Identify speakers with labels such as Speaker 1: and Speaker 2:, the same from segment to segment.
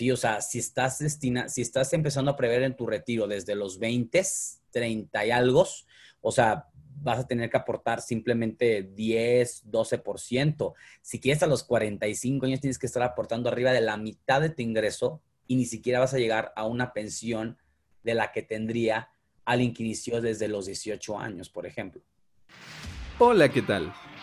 Speaker 1: Sí, o sea, si estás destina, si estás empezando a prever en tu retiro desde los 20, 30 y algo, o sea, vas a tener que aportar simplemente 10, 12%. Si quieres a los 45 años tienes que estar aportando arriba de la mitad de tu ingreso y ni siquiera vas a llegar a una pensión de la que tendría alguien que desde los 18 años, por ejemplo.
Speaker 2: Hola, ¿qué tal?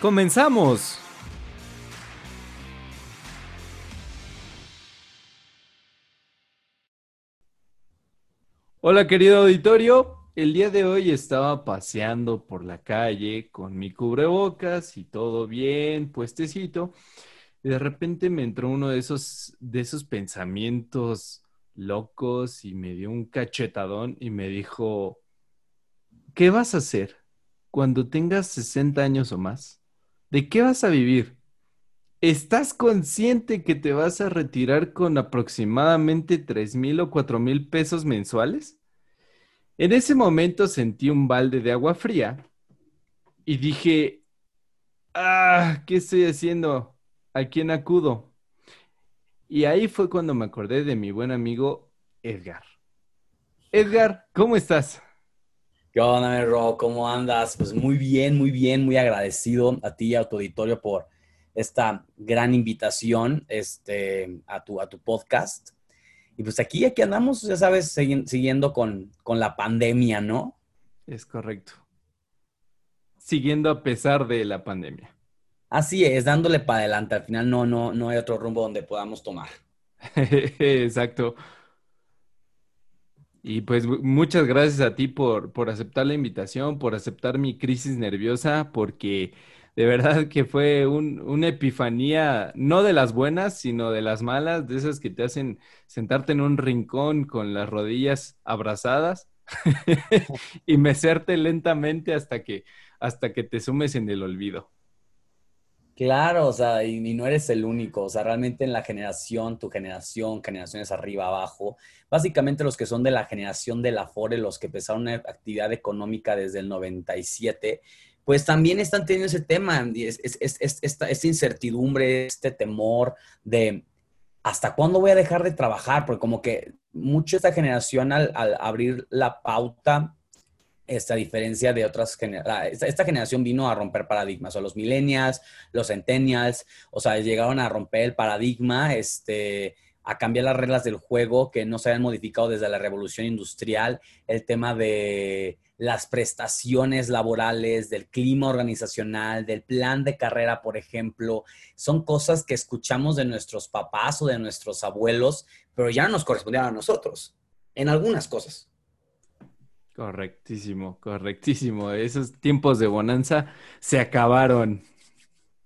Speaker 2: ¡Comenzamos! Hola querido auditorio, el día de hoy estaba paseando por la calle con mi cubrebocas y todo bien, puestecito, y de repente me entró uno de esos, de esos pensamientos locos y me dio un cachetadón y me dijo, ¿qué vas a hacer cuando tengas 60 años o más? ¿De qué vas a vivir? ¿Estás consciente que te vas a retirar con aproximadamente 3 mil o 4 mil pesos mensuales? En ese momento sentí un balde de agua fría y dije, ah, ¿qué estoy haciendo? ¿A quién acudo? Y ahí fue cuando me acordé de mi buen amigo Edgar. Edgar, ¿cómo estás?
Speaker 1: ¿Qué onda, Ro? ¿Cómo andas? Pues muy bien, muy bien, muy agradecido a ti y a tu auditorio por esta gran invitación este, a, tu, a tu podcast. Y pues aquí, aquí andamos, ya sabes, siguiendo con, con la pandemia, ¿no?
Speaker 2: Es correcto. Siguiendo a pesar de la pandemia.
Speaker 1: Así es, dándole para adelante. Al final no, no, no hay otro rumbo donde podamos tomar.
Speaker 2: Exacto. Y pues muchas gracias a ti por, por aceptar la invitación, por aceptar mi crisis nerviosa, porque de verdad que fue una epifanía, no de las buenas, sino de las malas, de esas que te hacen sentarte en un rincón con las rodillas abrazadas y mecerte lentamente hasta que, hasta que te sumes en el olvido.
Speaker 1: Claro, o sea, y, no eres el único, o sea, realmente en la generación, tu generación, generaciones arriba, abajo, básicamente los que son de la generación de la FORE, los que empezaron una actividad económica desde el 97, pues también están teniendo ese tema, es, esta, incertidumbre, este temor de hasta cuándo voy a dejar de trabajar, porque como que mucho esta generación al abrir la pauta esta diferencia de otras generaciones. Esta, generación vino a romper paradigmas, o los millennials, los centennials, o sea, llegaron a romper el paradigma, este, a cambiar las reglas del juego que no se habían modificado desde la revolución industrial, el tema de las prestaciones laborales, del clima organizacional, del plan de carrera, por ejemplo, son cosas que escuchamos de nuestros papás o de nuestros abuelos, pero ya no nos correspondían a nosotros, en algunas cosas.
Speaker 2: Correctísimo, correctísimo. Esos tiempos de bonanza se acabaron.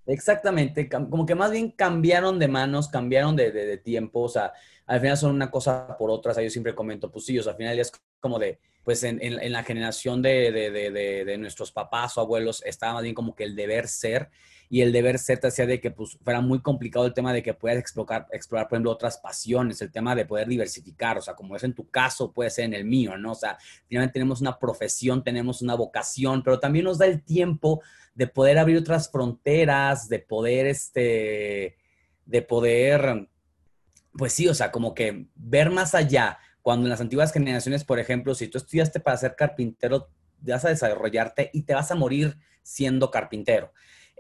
Speaker 1: Exactamente, como que más bien cambiaron de manos, cambiaron de, de, tiempo, o sea, al final son una cosa por otra, o sea, yo siempre comento, pues sí, o sea, al final ya es como de, pues en, en, la generación de, de, nuestros papás o abuelos estaba más bien como que el deber ser, y el deber ser te hacía de que pues fuera muy complicado el tema de que puedas explorar, explorar, por ejemplo, otras pasiones, el tema de poder diversificar, o sea, como es en tu caso, puede ser en el mío, ¿no? O sea, finalmente tenemos una profesión, tenemos una vocación, pero también nos da el tiempo de poder abrir otras fronteras, de poder, este, de poder, pues sí, o sea, como que ver más allá. Cuando en las antiguas generaciones, por ejemplo, si tú estudiaste para ser carpintero, vas a desarrollarte y te vas a morir siendo carpintero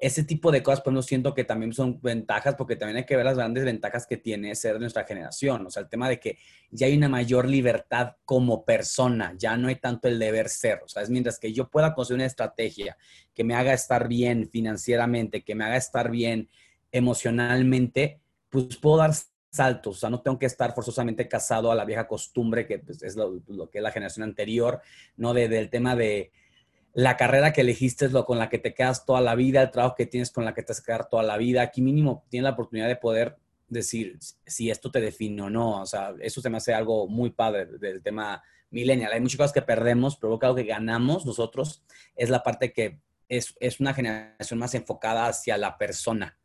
Speaker 1: ese tipo de cosas, pues no siento que también son ventajas, porque también hay que ver las grandes ventajas que tiene ser de nuestra generación. O sea, el tema de que ya hay una mayor libertad como persona, ya no hay tanto el deber ser. O sea, es mientras que yo pueda construir una estrategia que me haga estar bien financieramente, que me haga estar bien emocionalmente, pues puedo dar saltos. O sea, no tengo que estar forzosamente casado a la vieja costumbre, que pues, es lo, que es la generación anterior, ¿no? del tema de la carrera que elegiste es lo con la que te quedas toda la vida, el trabajo que tienes con la que te vas a quedar toda la vida. Aquí mínimo tienes la oportunidad de poder decir si esto te define o no. O sea, eso se me hace algo muy padre del tema millennial. Hay muchas cosas que perdemos, pero lo que ganamos nosotros es la parte que es, es una generación más enfocada hacia la persona.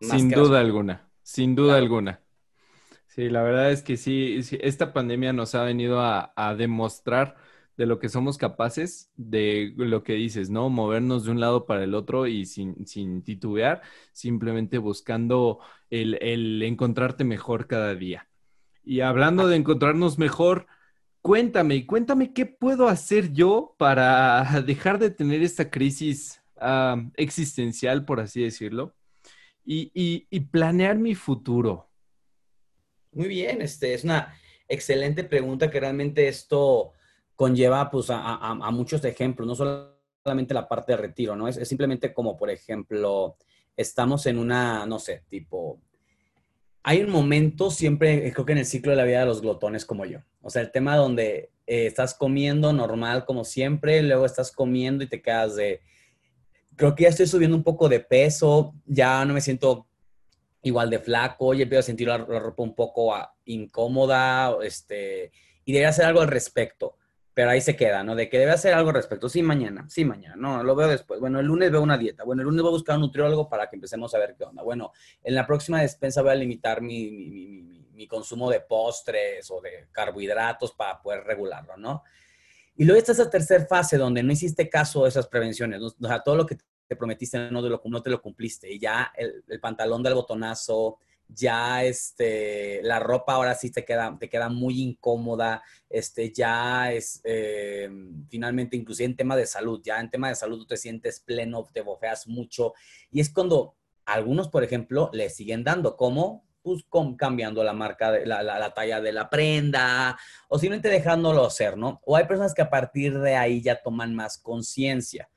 Speaker 2: Sin duda alguna, sin duda alguna. Sí, la verdad es que sí, esta pandemia nos ha venido a, a demostrar de lo que somos capaces, de lo que dices, ¿no? Movernos de un lado para el otro y sin, sin titubear, simplemente buscando el, el encontrarte mejor cada día. Y hablando de encontrarnos mejor, cuéntame, cuéntame qué puedo hacer yo para dejar de tener esta crisis ah, existencial, por así decirlo, y, planear mi futuro.
Speaker 1: Muy bien, este es una excelente pregunta que realmente esto conlleva pues a, muchos ejemplos, no solamente la parte de retiro, ¿no? Es, simplemente como, por ejemplo, estamos en una, no sé, tipo, hay un momento siempre, creo que en el ciclo de la vida de los glotones como yo, o sea, el tema donde eh, estás comiendo normal como siempre, luego estás comiendo y te quedas de, creo que ya estoy subiendo un poco de peso, ya no me siento igual de flaco, ya empiezo a sentir la, ropa un poco ah, incómoda, este, y debería hacer algo al respecto pero ahí se queda, ¿no? De que debe hacer algo respecto. Sí, mañana, sí, mañana, no, lo veo después. Bueno, el lunes veo una dieta. Bueno, el lunes voy a buscar un nutriólogo para que empecemos a ver qué onda. Bueno, en la próxima despensa voy a limitar mi, mi, mi, consumo de postres o de carbohidratos para poder regularlo, ¿no? Y luego está esa tercera fase donde no hiciste caso a esas prevenciones, o sea, todo lo que te prometiste no, de lo, no te lo cumpliste. Y ya el, el pantalón del botonazo, ya este, la ropa ahora sí te queda, te queda muy incómoda, este, ya es, eh, finalmente, inclusive en tema de salud, ya en tema de salud tú te sientes pleno, te bofeas mucho, y es cuando algunos, por ejemplo, le siguen dando, como pues cambiando la marca, de, la, la, talla de la prenda, o simplemente dejándolo hacer, ¿no? O hay personas que a partir de ahí ya toman más conciencia.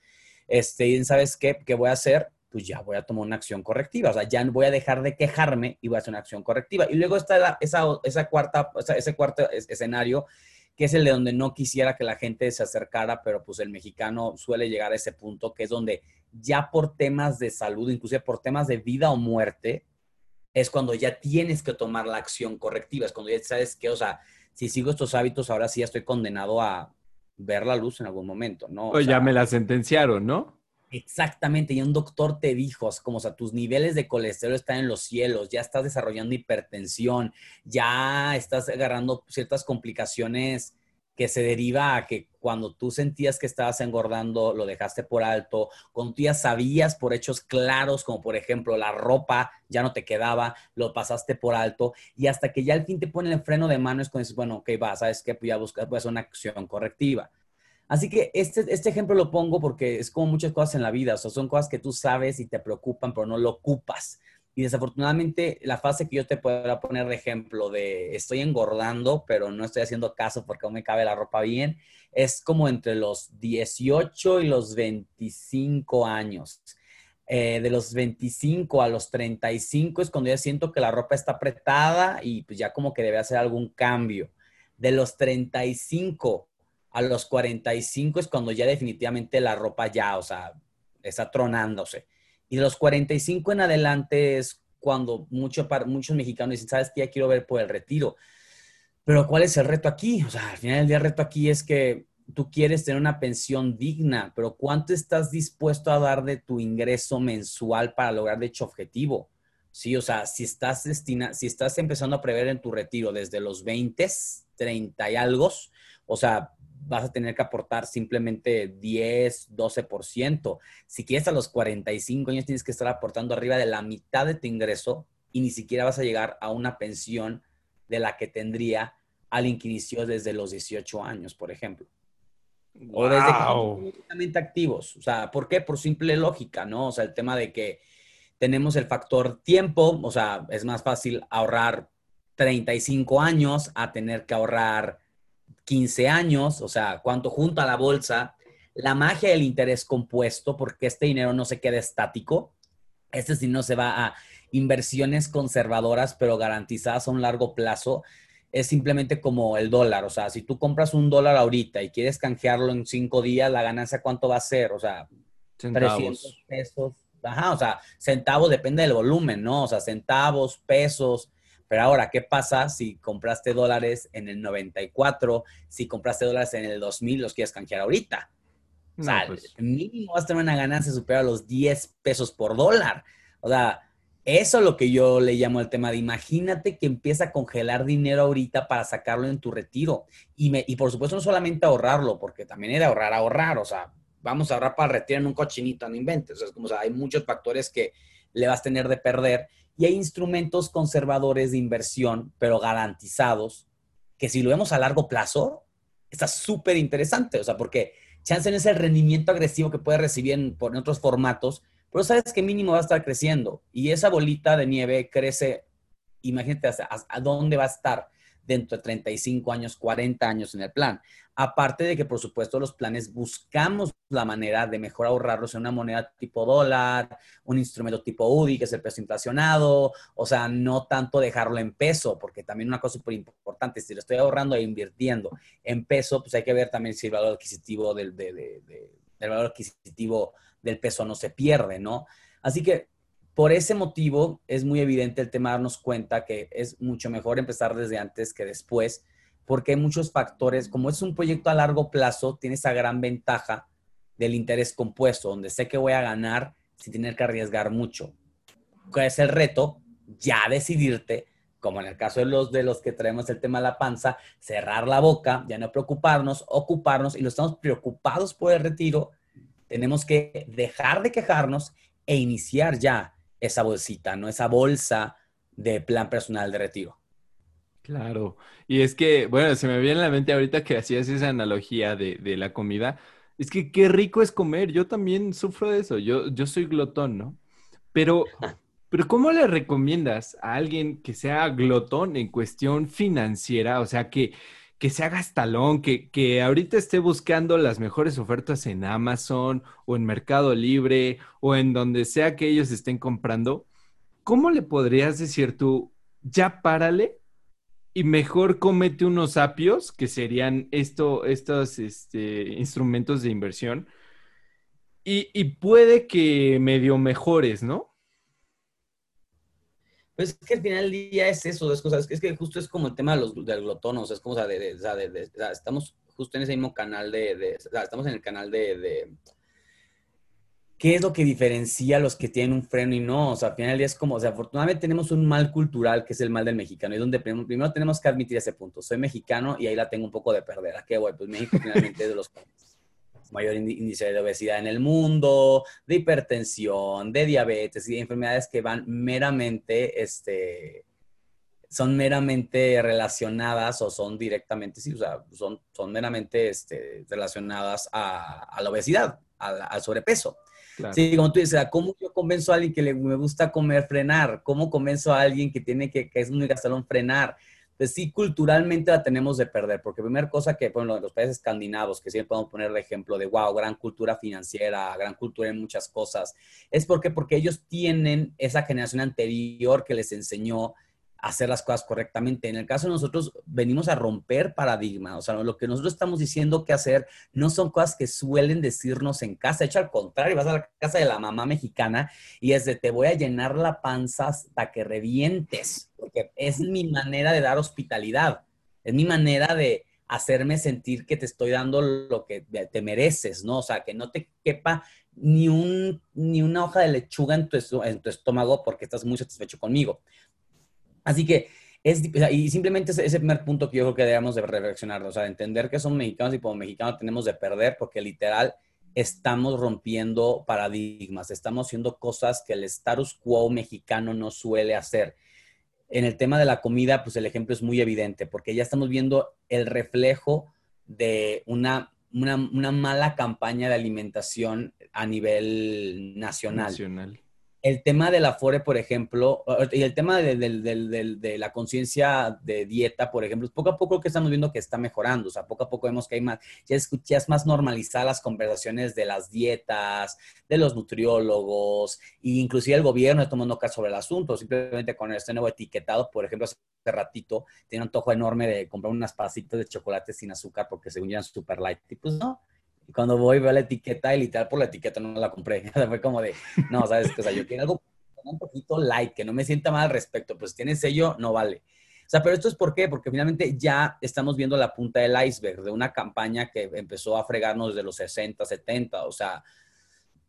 Speaker 1: Este, y ¿sabes qué? ¿Qué voy a hacer? pues ya voy a tomar una acción correctiva. O sea, ya voy a dejar de quejarme y voy a hacer una acción correctiva. Y luego está esa, esa cuarta, ese cuarto escenario, que es el de donde no quisiera que la gente se acercara, pero pues el mexicano suele llegar a ese punto, que es donde ya por temas de salud, inclusive por temas de vida o muerte, es cuando ya tienes que tomar la acción correctiva. Es cuando ya sabes que, o sea, si sigo estos hábitos, ahora sí ya estoy condenado a ver la luz en algún momento, ¿no?
Speaker 2: O, ya me la sentenciaron, ¿no?
Speaker 1: Exactamente, y un doctor te dijo, como, o sea, tus niveles de colesterol están en los cielos, ya estás desarrollando hipertensión, ya estás agarrando ciertas complicaciones que se deriva a que cuando tú sentías que estabas engordando, lo dejaste por alto, cuando tú ya sabías por hechos claros, como por ejemplo la ropa ya no te quedaba, lo pasaste por alto, y hasta que ya al fin te ponen el freno de mano es cuando dices, bueno, ok, va, sabes que pues ya buscas, pues una acción correctiva. Así que este, este ejemplo lo pongo porque es como muchas cosas en la vida, o son cosas que tú sabes y te preocupan, pero no lo ocupas. Y desafortunadamente la fase que yo te puedo poner de ejemplo de estoy engordando, pero no estoy haciendo caso porque aún me cabe la ropa bien, es como entre los 18 y los 25 años. Eh, de los 25 a los 35 es cuando ya siento que la ropa está apretada y pues ya como que debe hacer algún cambio. De los 35 a los 45 es cuando ya definitivamente la ropa ya, o sea, está tronándose. Y de los 45 en adelante es cuando mucho, muchos mexicanos dicen, ¿sabes qué? Ya quiero ver por el retiro. Pero ¿cuál es el reto aquí? O sea, al final del día el reto aquí es que tú quieres tener una pensión digna, pero ¿cuánto estás dispuesto a dar de tu ingreso mensual para lograr dicho objetivo? Sí, o sea, si estás destina, si estás empezando a prever en tu retiro desde los 20, 30 y algo, o sea, vas a tener que aportar simplemente 10, 12%. Si quieres a los 45 años tienes que estar aportando arriba de la mitad de tu ingreso y ni siquiera vas a llegar a una pensión de la que tendría alguien que inició desde los 18 años, por ejemplo. O desde que activos. O sea, ¿por qué? Por simple lógica, ¿no? O sea, el tema de que tenemos el factor tiempo, o sea, es más fácil ahorrar 35 años a tener que ahorrar 15 años, o sea, cuánto junta la bolsa, la magia del interés compuesto, porque este dinero no se queda estático, este dinero se va a inversiones conservadoras, pero garantizadas a un largo plazo, es simplemente como el dólar, o sea, si tú compras un dólar ahorita y quieres canjearlo en cinco días, la ganancia cuánto va a ser, o sea, 300 pesos ajá, o sea, centavos depende del volumen, ¿no? O sea, centavos, pesos. Pero ahora, ¿qué pasa si compraste dólares en el 94, si compraste dólares en el 2000, los quieres canjear ahorita? O sea, pues. mínimo vas a tener una ganancia superior a los 10 pesos por dólar. O sea, eso es lo que yo le llamo el tema de imagínate que empieza a congelar dinero ahorita para sacarlo en tu retiro. Y, me, y por supuesto no solamente ahorrarlo, porque también era ahorrar, ahorrar. O sea, vamos a ahorrar para retirar en un cochinito, no inventes. O sea, es como, o sea, hay muchos factores que le vas a tener de perder. Y hay instrumentos conservadores de inversión, pero garantizados, que si lo vemos a largo plazo, está súper interesante. O sea, porque chance no es el rendimiento agresivo que puede recibir en, en otros formatos, pero sabes que mínimo va a estar creciendo. Y esa bolita de nieve crece, imagínate a dónde va a estar dentro de 35 años, 40 años en el plan. Aparte de que, por supuesto, los planes buscamos la manera de mejor ahorrarlos en una moneda tipo dólar, un instrumento tipo UDI, que es el peso inflacionado, o sea, no tanto dejarlo en peso, porque también una cosa súper importante, si lo estoy ahorrando e invirtiendo en peso, pues hay que ver también si el valor adquisitivo del, valor adquisitivo del peso no se pierde, ¿no? Así que por ese motivo es muy evidente el tema de darnos cuenta que es mucho mejor empezar desde antes que después porque hay muchos factores, como es un proyecto a largo plazo, tiene esa gran ventaja del interés compuesto, donde sé que voy a ganar sin tener que arriesgar mucho. ¿Cuál es el reto? Ya decidirte, como en el caso de los, de los que traemos el tema de la panza, cerrar la boca, ya no preocuparnos, ocuparnos, y lo estamos preocupados por el retiro, tenemos que dejar de quejarnos e iniciar ya esa bolsita, ¿no? Esa bolsa de plan personal de retiro.
Speaker 2: Claro, y es que, bueno, se me viene a la mente ahorita que hacías esa analogía de, la comida. Es que qué rico es comer, yo también sufro de eso, yo, yo soy glotón, ¿no? Pero, pero ¿cómo le recomiendas a alguien que sea glotón en cuestión financiera? O sea, que, que sea gastalón, que, que ahorita esté buscando las mejores ofertas en Amazon o en Mercado Libre o en donde sea que ellos estén comprando. ¿Cómo le podrías decir tú, ya párale y mejor comete unos apios, que serían esto, estos este, instrumentos de inversión, y, puede que medio mejores, ¿no?
Speaker 1: Pues es que al final del día es eso, es, cosas, es que justo es como el tema de los, del glotonos, es como, o sea, de, estamos justo en ese mismo canal de, estamos en el canal de ¿qué es lo que diferencia a los que tienen un freno y no? O sea, al final del día es como, o sea, afortunadamente tenemos un mal cultural que es el mal del mexicano, y donde primero, tenemos que admitir ese punto. Soy mexicano y ahí la tengo un poco de perder. ¿A qué voy? Pues México finalmente es de los mayor índice de obesidad en el mundo, de hipertensión, de diabetes y de enfermedades que van meramente, este, son meramente relacionadas o son directamente, sí, o sea, son, son meramente este, relacionadas a, la obesidad, al sobrepeso. Sí, como tú dices, ¿cómo yo convenzo a alguien que le, me gusta comer frenar? ¿Cómo convenzo a alguien que tiene que, que es muy gastalón frenar? Pues sí, culturalmente la tenemos de perder, porque primera cosa que, bueno, los países escandinavos, que siempre podemos poner de ejemplo de, wow, gran cultura financiera, gran cultura en muchas cosas, es porque, porque ellos tienen esa generación anterior que les enseñó hacer las cosas correctamente. En el caso de nosotros, venimos a romper paradigmas. O sea, lo que nosotros estamos diciendo que hacer no son cosas que suelen decirnos en casa. De hecho, al contrario, vas a la casa de la mamá mexicana y es de te voy a llenar la panza hasta que revientes, porque es mi manera de dar hospitalidad. Es mi manera de hacerme sentir que te estoy dando lo que te mereces, ¿no? O sea, que no te quepa ni, un, ni una hoja de lechuga en tu, en tu estómago porque estás muy satisfecho conmigo. Así que es, y simplemente ese, primer punto que yo creo que debemos de reflexionar, o sea, entender que somos mexicanos y como mexicanos tenemos de perder porque literal estamos rompiendo paradigmas, estamos haciendo cosas que el status quo mexicano no suele hacer. En el tema de la comida, pues el ejemplo es muy evidente, porque ya estamos viendo el reflejo de una, una, una mala campaña de alimentación a nivel nacional el tema del afore, por ejemplo, y el tema de, la conciencia de dieta, por ejemplo, poco a poco que estamos viendo que está mejorando, o sea, poco a poco vemos que hay más, ya escuchas más normalizadas las conversaciones de las dietas, de los nutriólogos, e inclusive el gobierno está tomando caso sobre el asunto, simplemente con este nuevo etiquetado, por ejemplo, hace ratito, tiene un antojo enorme de comprar unas pasitas de chocolate sin azúcar porque según ya super light, y pues no, Y cuando voy veo la etiqueta y literal por la etiqueta no la compré. Fue como de, no, ¿sabes? O sea, yo quiero algo un poquito light, que no me sienta mal al respecto. Pues tiene sello, no vale. O sea, pero esto es por qué, porque finalmente ya estamos viendo la punta del iceberg de una campaña que empezó a fregarnos desde los 60, 70, o sea,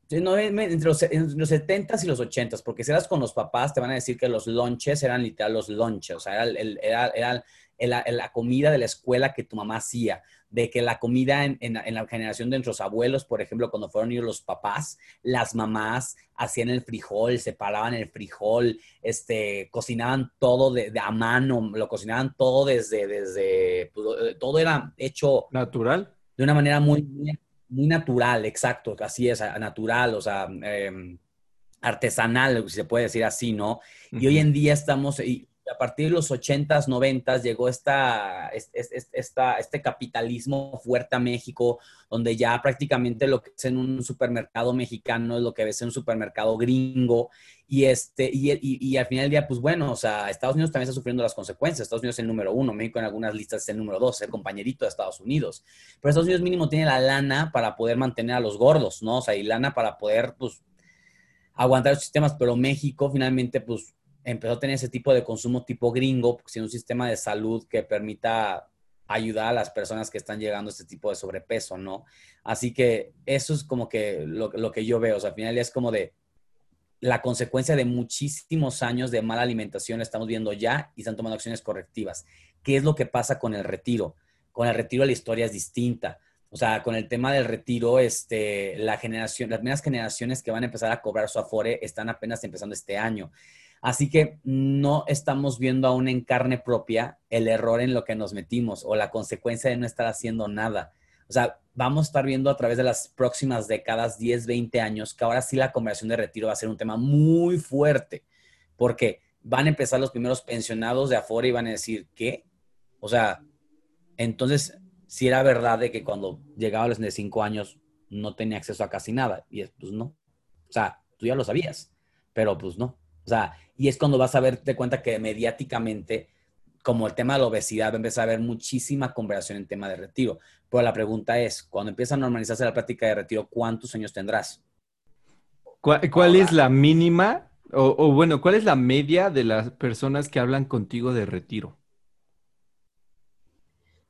Speaker 1: entre los, entre los 70s y los 80s, porque si eras con los papás, te van a decir que los lunches eran literal los lunches, o sea, era, el, era, era la comida de la escuela que tu mamá hacía, de que la comida en, en, la generación de nuestros abuelos, por ejemplo, cuando fueron ellos los papás, las mamás hacían el frijol, separaban el frijol, este, cocinaban todo de, a mano, lo cocinaban todo desde, desde, pues, todo era hecho...
Speaker 2: Natural.
Speaker 1: De una manera muy, muy, natural, exacto, así es, natural, o sea... Em, artesanal, si se puede decir así, ¿no? Y hoy en día estamos, a partir de los 80s, 90s llegó esta, esta, este capitalismo fuerte a México, donde ya prácticamente lo que es en un supermercado mexicano es lo que ves en un supermercado gringo. Y, este, y, y, al final del día, pues bueno, o sea, Estados Unidos también está sufriendo las consecuencias. Estados Unidos es el número uno, México en algunas listas es el número dos, el compañerito de Estados Unidos. Pero Estados Unidos mínimo tiene la lana para poder mantener a los gordos, ¿no? O sea, y lana para poder, pues, aguantar los sistemas. Pero México finalmente, pues, empezó a tener ese tipo de consumo tipo gringo, porque tiene un sistema de salud que permita ayudar a las personas que están llegando a este tipo de sobrepeso, ¿no? Así que eso es como que lo, que yo veo, o sea, al final es como de la consecuencia de muchísimos años de mala alimentación estamos viendo ya y están tomando acciones correctivas. ¿Qué es lo que pasa con el retiro? Con el retiro la historia es distinta. O sea, con el tema del retiro, este, la generación, las primeras generaciones que van a empezar a cobrar su afore están apenas empezando este año. Así que no estamos viendo aún en carne propia el error en lo que nos metimos o la consecuencia de no estar haciendo nada. O sea, vamos a estar viendo a través de las próximas décadas, 10, 20 años, que ahora sí la conversión de retiro va a ser un tema muy fuerte, porque van a empezar los primeros pensionados de afuera y van a decir, ¿qué? O sea, entonces, si era verdad de que cuando llegaba a los 5 años no tenía acceso a casi nada, y pues no. O sea, tú ya lo sabías, pero pues no. O sea, y es cuando vas a darte cuenta que mediáticamente, como el tema de la obesidad, va a empezar a haber muchísima conversación en tema de retiro. Pero la pregunta es, cuando empieza a normalizarse la práctica de retiro, ¿cuántos años tendrás?
Speaker 2: ¿Cuál, es la mínima? O, bueno, ¿cuál es la media de las personas que hablan contigo de retiro?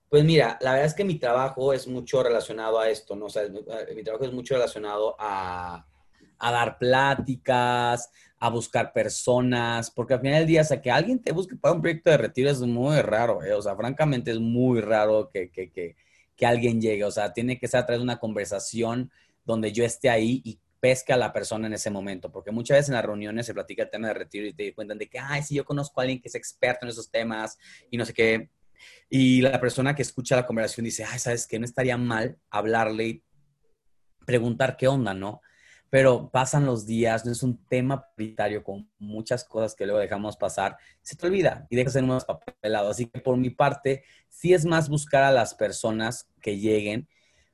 Speaker 1: Pues mira, la verdad es que mi trabajo es mucho relacionado a esto, ¿no? O sea, mi trabajo es mucho relacionado a, a dar pláticas, a buscar personas, porque al final del día, o sea, que alguien te busque para un proyecto de retiro es muy raro, ¿eh? o sea, francamente es muy raro que, que, que, que, alguien llegue, o sea, tiene que ser a través de una conversación donde yo esté ahí y pesque a la persona en ese momento, porque muchas veces en las reuniones se platica el tema de retiro y te cuentan de que, ay, sí, yo conozco a alguien que es experto en esos temas y no sé qué, y la persona que escucha la conversación dice, ay, ¿sabes qué? No estaría mal hablarle y preguntar qué onda, ¿no? Pero pasan los días, no es un tema prioritario con muchas cosas que luego dejamos pasar, se te olvida y dejas en unos papelados. Así que por mi parte, sí es más buscar a las personas que lleguen,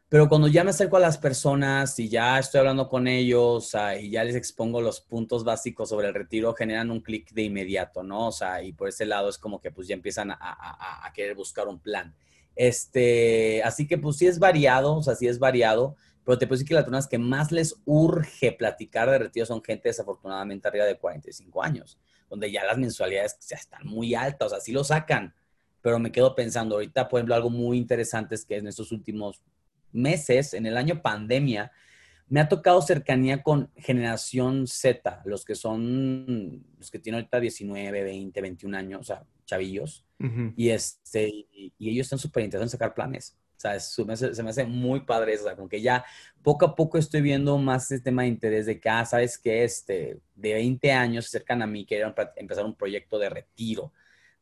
Speaker 1: pero cuando ya me acerco a las personas y ya estoy hablando con ellos y ya les expongo los puntos básicos sobre el retiro, generan un clic de inmediato, ¿no? O sea, y por ese lado es como que pues ya empiezan a, a querer buscar un plan. Este, así que pues sí es variado, o sea, sí es variado pero te puedo decir que las personas que más les urge platicar de retiro son gente desafortunadamente arriba de 45 años, donde ya las mensualidades ya están muy altas, o sea, sí lo sacan, pero me quedo pensando, ahorita, por ejemplo, algo muy interesante es que en estos últimos meses, en el año pandemia, me ha tocado cercanía con generación Z, los que son, los que tienen ahorita 19, 20, 21 años, o sea, chavillos, y, este, y, y ellos están súper interesados en sacar planes. O sea, se me, hace, muy padre eso, o sea, como que ya poco a poco estoy viendo más este tema de interés de que, ah, sabes que este, de 20 años se acercan a mí, quieren empezar un proyecto de retiro.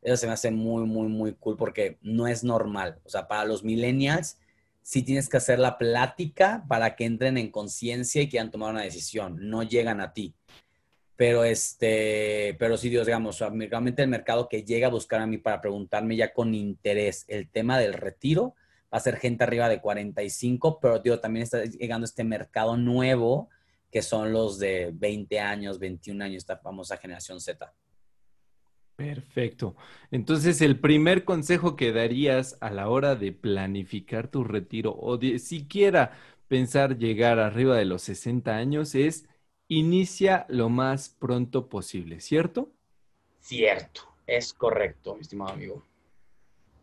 Speaker 1: Eso se me hace muy, muy, muy cool porque no es normal. O sea, para los millennials, sí tienes que hacer la plática para que entren en conciencia y quieran tomar una decisión. No llegan a ti. Pero este, pero sí, Dios, digamos, realmente el mercado que llega a buscar a mí para preguntarme ya con interés el tema del retiro, va a ser gente arriba de 45, pero digo, también está llegando este mercado nuevo que son los de 20 años, 21 años, esta famosa generación Z.
Speaker 2: Perfecto. Entonces, el primer consejo que darías a la hora de planificar tu retiro o de siquiera pensar llegar arriba de los 60 años es inicia lo más pronto posible, ¿cierto?
Speaker 1: Cierto, es correcto, mi estimado amigo.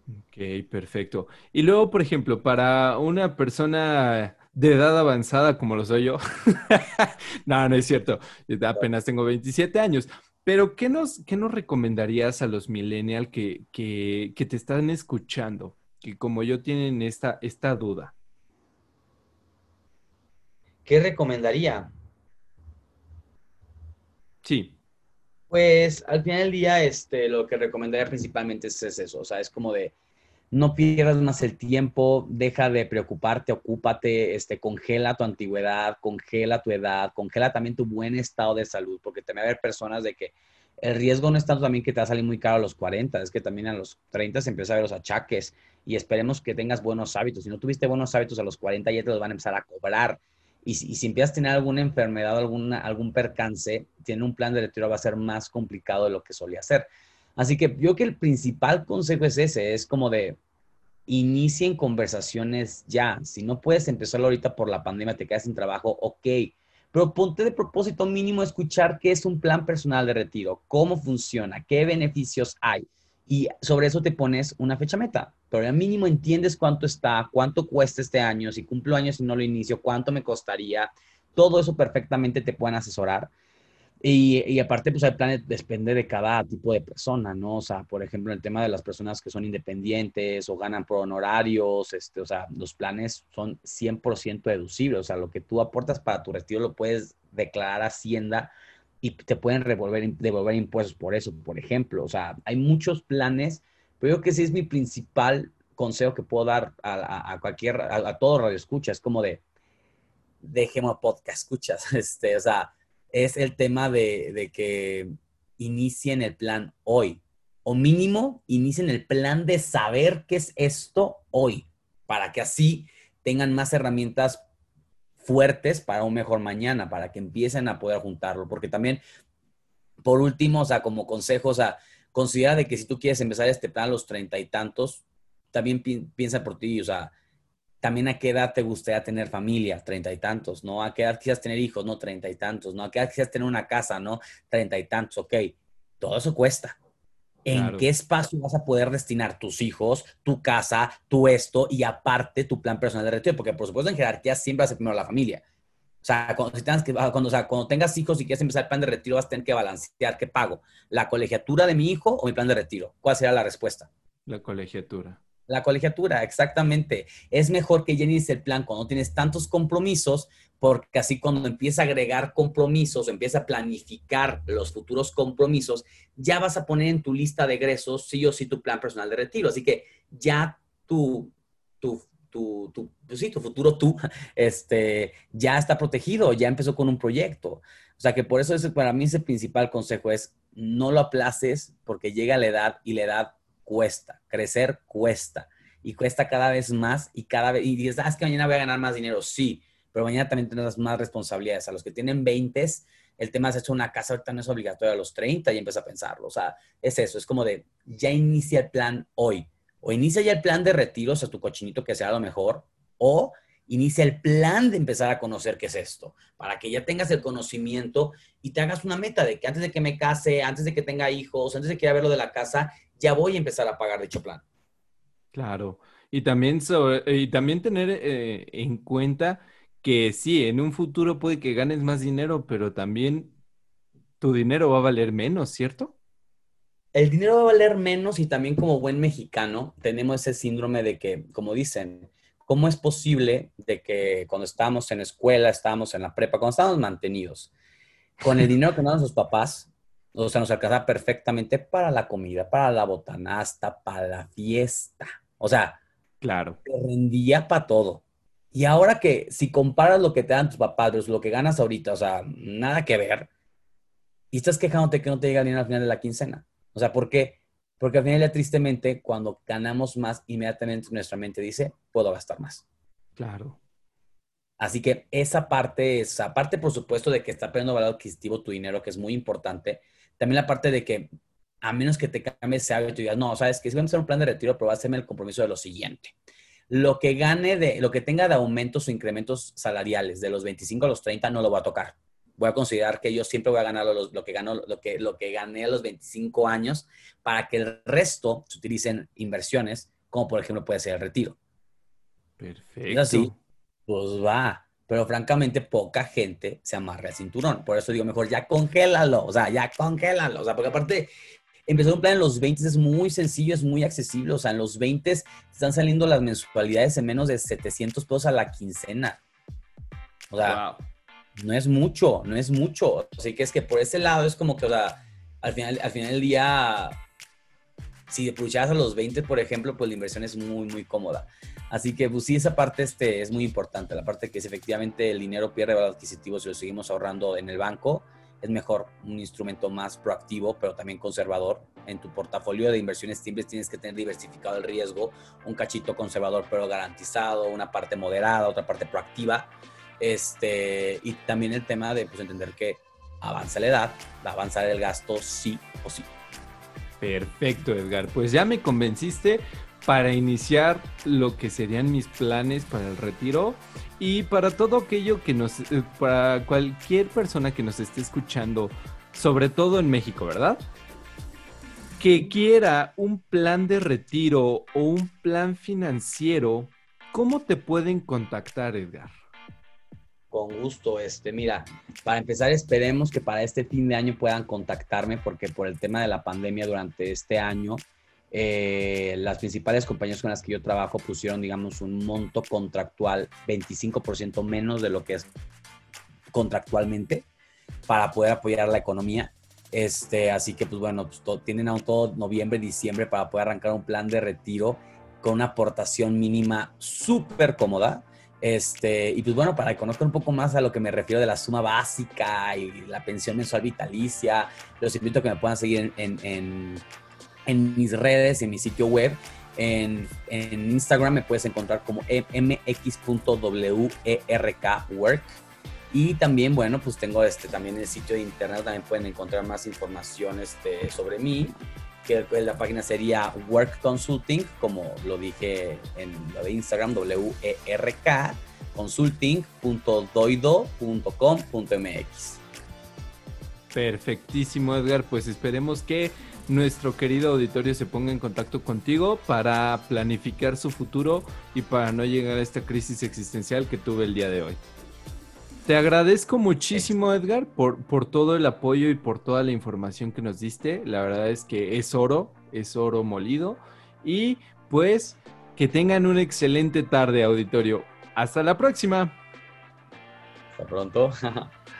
Speaker 2: Ok, perfecto. Y luego, por ejemplo, para una persona de edad avanzada como lo soy yo, no, no es cierto, apenas tengo 27 años, pero ¿qué nos, qué nos recomendarías a los millennials que, que, que te están escuchando, que como yo tienen esta, esta duda?
Speaker 1: ¿Qué recomendaría?
Speaker 2: Sí.
Speaker 1: Pues al final del día, este, lo que recomendaría principalmente es, eso, o sea, es como de no pierdas más el tiempo, deja de preocuparte, ocúpate, este, congela tu antigüedad, congela tu edad, congela también tu buen estado de salud, porque también va a haber personas de que el riesgo no es tanto también que te va a salir muy caro a los 40, es que también a los 30 se empieza a ver los achaques y esperemos que tengas buenos hábitos. Si no tuviste buenos hábitos a los 40 ya te los van a empezar a cobrar. Y si, empiezas a tener alguna enfermedad, alguna, algún percance, tiene un plan de retiro va a ser más complicado de lo que solía ser. Así que yo creo que el principal consejo es ese, es como de inicien conversaciones ya. Si no puedes empezarlo ahorita por la pandemia, te quedas sin trabajo, ok. Pero ponte de propósito mínimo escuchar qué es un plan personal de retiro, cómo funciona, qué beneficios hay y sobre eso te pones una fecha meta. Pero al mínimo entiendes cuánto está, cuánto cuesta este año, si cumplo años y no lo inicio, cuánto me costaría. Todo eso perfectamente te pueden asesorar. Y, aparte, pues el plan depende de cada tipo de persona, ¿no? O sea, por ejemplo, el tema de las personas que son independientes o ganan por honorarios, este, o sea, los planes son 100% deducibles. O sea, lo que tú aportas para tu retiro lo puedes declarar a Hacienda y te pueden revolver, devolver impuestos por eso, por ejemplo. O sea, hay muchos planes, pero yo creo que sí es mi principal consejo que puedo dar a, cualquier, a, todo radio escucha, es como de, dejemos podcast, escuchas, este, o sea, es el tema de, de que inicien el plan hoy, o mínimo inicien el plan de saber qué es esto hoy, para que así tengan más herramientas fuertes para un mejor mañana, para que empiecen a poder juntarlo. Porque también, por último, o sea, como consejo, o sea, considera de que si tú quieres empezar este plan a los treinta y tantos, también piensa por ti, o sea, también a qué edad te gustaría tener familia, treinta y tantos, ¿no? A qué edad quisieras tener hijos, no, treinta y tantos, ¿no? A qué edad quisieras tener una casa, ¿no? Treinta y tantos, ok. Todo eso cuesta en qué espacio vas a poder destinar tus hijos, tu casa, tu esto y aparte tu plan personal de retiro, porque por supuesto en jerarquía siempre ser primero la familia. O sea, cuando, tengas que, cuando, o sea, cuando tengas hijos y quieres empezar el plan de retiro, vas a tener que balancear qué pago, la colegiatura de mi hijo o mi plan de retiro. ¿Cuál será la respuesta?
Speaker 2: La colegiatura.
Speaker 1: La colegiatura, exactamente. Es mejor que llenes el plan cuando tienes tantos compromisos, porque así cuando empieza a agregar compromisos, empieza a planificar los futuros compromisos, ya vas a poner en tu lista de egresos sí o sí tu plan personal de retiro. Así que ya tu, tu, tu, tu, pues sí, tu futuro tú este, ya está protegido, ya empezó con un proyecto. O sea que por eso es, para mí ese principal consejo es no lo aplaces porque llega la edad y la edad cuesta, crecer cuesta y cuesta cada vez más y cada vez, y dices, ah, es que mañana voy a ganar más dinero, sí, pero mañana también tendrás más responsabilidades. A los que tienen 20, el tema de hacer una casa ahorita no es obligatorio a los 30 y empieza a pensarlo. O sea, es eso, es como de, ya inicia el plan hoy. O inicia ya el plan de retiros a tu cochinito que sea lo mejor, o inicia el plan de empezar a conocer qué es esto, para que ya tengas el conocimiento y te hagas una meta de que antes de que me case, antes de que tenga hijos, antes de que a ver lo de la casa, ya voy a empezar a pagar dicho plan.
Speaker 2: Claro. Y también, y también tener eh, en cuenta que sí, en un futuro puede que ganes más dinero, pero también tu dinero va a valer menos, ¿cierto?
Speaker 1: El dinero va a valer menos y también como buen mexicano tenemos ese síndrome de que, como dicen, ¿cómo es posible de que cuando estábamos en escuela, estábamos en la prepa, cuando estábamos mantenidos, con el dinero que nos dan sus papás, o sea, nos alcanzaba perfectamente para la comida, para la botanasta, para la fiesta. O sea,
Speaker 2: claro.
Speaker 1: Te rendía para todo. Y ahora que si comparas lo que te dan tus papás lo que ganas ahorita, o sea, nada que ver. Y estás quejándote que no te llega ni al final de la quincena. O sea, ¿por qué? Porque al final, tristemente, cuando ganamos más, inmediatamente nuestra mente dice, puedo gastar más.
Speaker 2: Claro.
Speaker 1: Así que esa parte es, aparte, por supuesto, de que está perdiendo valor adquisitivo tu dinero, que es muy importante, también la parte de que a menos que te cambies ese hábito y digas, no, sabes que si voy a hacer un plan de retiro, pero a hacerme el compromiso de lo siguiente. lo que gane de, lo que tenga de aumentos o incrementos salariales de los 25 a los 30 no lo voy a tocar. Voy a considerar que yo siempre voy a ganar lo, que gano, lo que, lo que gané a los 25 años para que el resto se utilicen inversiones, como por ejemplo puede ser el retiro.
Speaker 2: Perfecto.
Speaker 1: así, pues va. Pero francamente, poca gente se amarra el cinturón. Por eso digo, mejor ya congélalo. O sea, ya congélalo. O sea, porque aparte, empezar un plan en los 20 es muy sencillo, es muy accesible. O sea, en los 20 están saliendo las mensualidades en menos de 700 pesos a la quincena. O sea, no es mucho, no es mucho. Así que es que por ese lado es como que, o sea, al final, al final del día, si aprovechas a los 20, por ejemplo, pues la inversión es muy, muy cómoda. Así que, pues sí, esa parte este, es muy importante. La parte que es efectivamente el dinero pierde valor adquisitivo si lo seguimos ahorrando en el banco. Es mejor un instrumento más proactivo, pero también conservador. En tu portafolio de inversiones simples tienes que tener diversificado el riesgo, un cachito conservador pero garantizado, una parte moderada, otra parte proactiva. Este, y también el tema de pues, entender que avanza la edad, va a avanzar el gasto sí o sí.
Speaker 2: Perfecto, Edgar. Pues ya me convenciste para iniciar lo que serían mis planes para el retiro y para todo aquello que nos, eh, para cualquier persona que nos esté escuchando, sobre todo en México, ¿verdad? Que quiera un plan de retiro o un plan financiero, ¿cómo te pueden contactar, Edgar?
Speaker 1: Con gusto, este, mira, para empezar esperemos que para este fin de año puedan contactarme porque por el tema de la pandemia durante este año eh, las principales compañías con las que yo trabajo pusieron, digamos, un monto contractual 25% menos de lo que es contractualmente para poder apoyar la economía. Este, así que, pues bueno, pues, tienen aún todo noviembre, diciembre para poder arrancar un plan de retiro con una aportación mínima súper cómoda. Este, y pues bueno, para que conozcan un poco más a lo que me refiero de la suma básica y la pensión mensual vitalicia, los invito a que me puedan seguir en mis redes, en mi sitio web. En, Instagram me puedes encontrar como mx.werkwork. Y también, bueno, pues tengo este, también el sitio de internet, también pueden encontrar más información este, sobre mí, que la página sería Work Consulting, como lo dije en lo de Instagram, W-E-R-K, consulting.doido.com.mx.
Speaker 2: Perfectísimo, Edgar. Pues esperemos que nuestro querido auditorio se ponga en contacto contigo para planificar su futuro y para no llegar a esta crisis existencial que tuve el día de hoy. Te agradezco muchísimo, Edgar, por, por todo el apoyo y por toda la información que nos diste. La verdad es que es oro, es oro molido. Y pues que tengan una excelente tarde, auditorio. Hasta la próxima.
Speaker 1: Hasta pronto.